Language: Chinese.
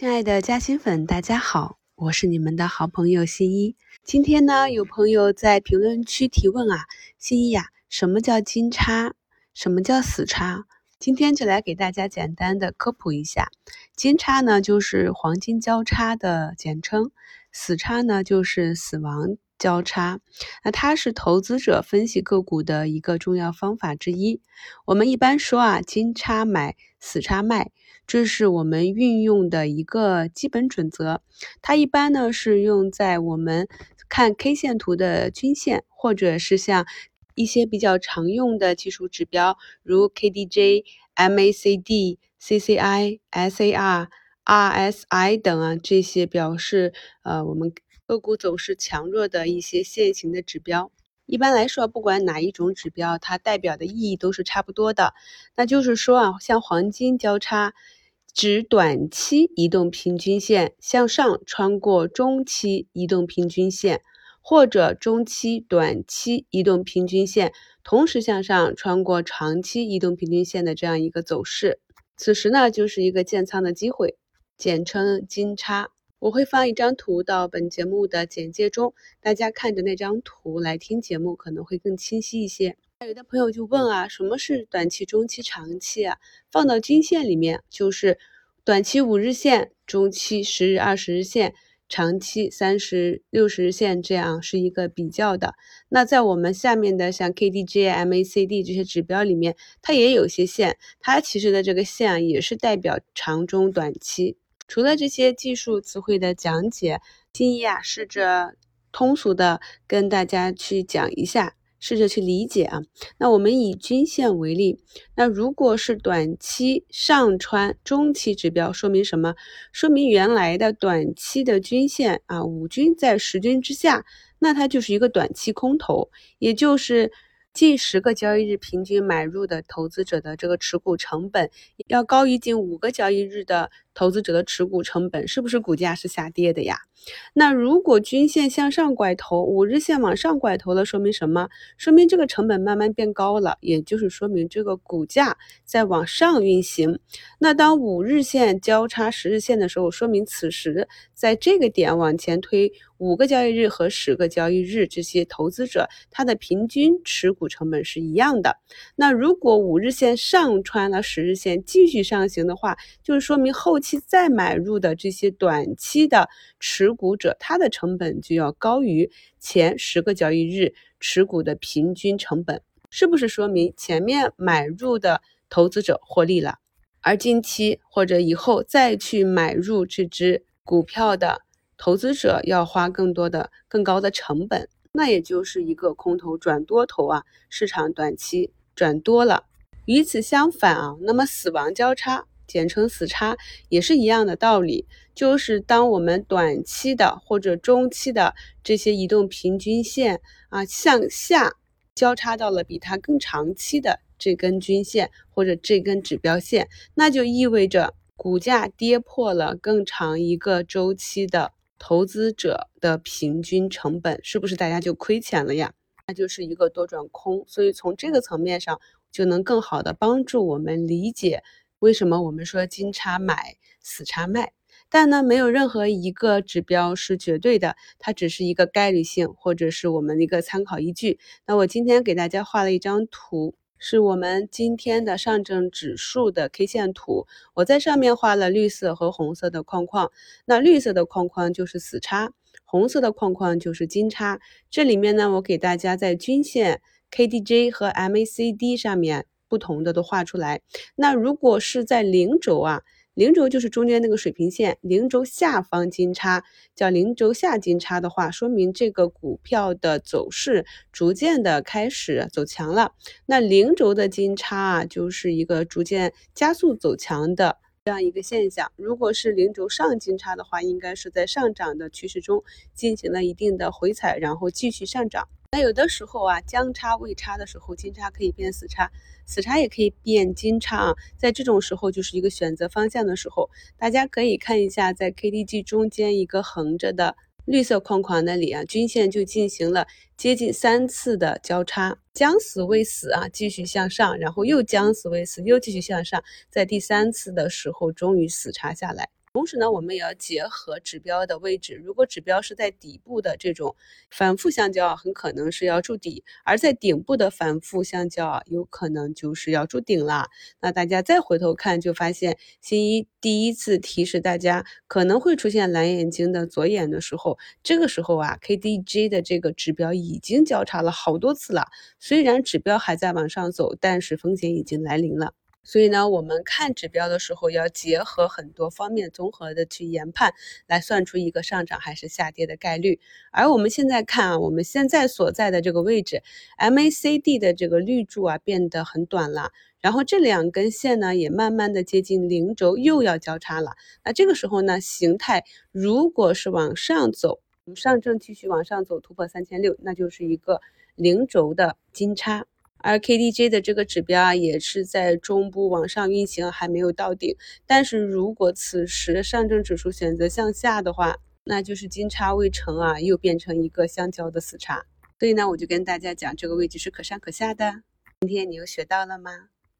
亲爱的嘉兴粉，大家好，我是你们的好朋友新一。今天呢，有朋友在评论区提问啊，新一呀，什么叫金叉？什么叫死叉？今天就来给大家简单的科普一下。金叉呢，就是黄金交叉的简称；死叉呢，就是死亡交叉。那它是投资者分析个股的一个重要方法之一。我们一般说啊，金叉买，死叉卖。这是我们运用的一个基本准则，它一般呢是用在我们看 K 线图的均线，或者是像一些比较常用的技术指标，如 KDJ、MACD、CCI、SAR、RSI 等啊这些表示呃我们个股走势强弱的一些线型的指标。一般来说，不管哪一种指标，它代表的意义都是差不多的。那就是说啊，像黄金交叉。指短期移动平均线向上穿过中期移动平均线，或者中期、短期移动平均线同时向上穿过长期移动平均线的这样一个走势。此时呢，就是一个建仓的机会，简称金叉。我会放一张图到本节目的简介中，大家看着那张图来听节目，可能会更清晰一些。有的朋友就问啊，什么是短期、中期、长期啊？放到均线里面，就是短期五日线、中期十日、二十日线、长期三十六十日线，这样是一个比较的。那在我们下面的像 KDJ、MACD 这些指标里面，它也有些线，它其实的这个线啊也是代表长中短期。除了这些技术词汇的讲解，金一啊，试着通俗的跟大家去讲一下。试着去理解啊，那我们以均线为例，那如果是短期上穿中期指标，说明什么？说明原来的短期的均线啊，五均在十均之下，那它就是一个短期空头，也就是。近十个交易日平均买入的投资者的这个持股成本要高于近五个交易日的投资者的持股成本，是不是股价是下跌的呀？那如果均线向上拐头，五日线往上拐头了，说明什么？说明这个成本慢慢变高了，也就是说明这个股价在往上运行。那当五日线交叉十日线的时候，说明此时在这个点往前推。五个交易日和十个交易日，这些投资者他的平均持股股成本是一样的。那如果五日线上穿了十日线，继续上行的话，就是说明后期再买入的这些短期的持股者，他的成本就要高于前十个交易日持股的平均成本，是不是说明前面买入的投资者获利了？而近期或者以后再去买入这只股票的。投资者要花更多的、更高的成本，那也就是一个空头转多头啊，市场短期转多了。与此相反啊，那么死亡交叉，简称死叉，也是一样的道理，就是当我们短期的或者中期的这些移动平均线啊向下交叉到了比它更长期的这根均线或者这根指标线，那就意味着股价跌破了更长一个周期的。投资者的平均成本是不是大家就亏钱了呀？那就是一个多转空，所以从这个层面上就能更好的帮助我们理解为什么我们说金叉买死叉卖。但呢，没有任何一个指标是绝对的，它只是一个概率性或者是我们的一个参考依据。那我今天给大家画了一张图。是我们今天的上证指数的 K 线图，我在上面画了绿色和红色的框框，那绿色的框框就是死叉，红色的框框就是金叉。这里面呢，我给大家在均线 KDJ 和 MACD 上面不同的都画出来。那如果是在零轴啊。零轴就是中间那个水平线，零轴下方金叉叫零轴下金叉的话，说明这个股票的走势逐渐的开始走强了。那零轴的金叉啊，就是一个逐渐加速走强的这样一个现象。如果是零轴上金叉的话，应该是在上涨的趋势中进行了一定的回踩，然后继续上涨。那有的时候啊，将差未差的时候，金叉可以变死叉，死叉也可以变金叉啊。在这种时候，就是一个选择方向的时候，大家可以看一下，在 KDJ 中间一个横着的绿色框框那里啊，均线就进行了接近三次的交叉，将死未死啊，继续向上，然后又将死未死，又继续向上，在第三次的时候，终于死叉下来。同时呢，我们也要结合指标的位置。如果指标是在底部的这种反复相交啊，很可能是要筑底；而在顶部的反复相交啊，有可能就是要筑顶了。那大家再回头看，就发现新一第一次提示大家可能会出现蓝眼睛的左眼的时候，这个时候啊，KDJ 的这个指标已经交叉了好多次了。虽然指标还在往上走，但是风险已经来临了。所以呢，我们看指标的时候要结合很多方面综合的去研判，来算出一个上涨还是下跌的概率。而我们现在看啊，我们现在所在的这个位置，MACD 的这个绿柱啊变得很短了，然后这两根线呢也慢慢的接近零轴，又要交叉了。那这个时候呢，形态如果是往上走，我们上证继续往上走，突破三千六，那就是一个零轴的金叉。而 KDJ 的这个指标啊，也是在中部往上运行，还没有到顶。但是如果此时上证指数选择向下的话，那就是金叉未成啊，又变成一个相交的死叉。所以呢，我就跟大家讲，这个位置是可上可下的。今天你又学到了吗？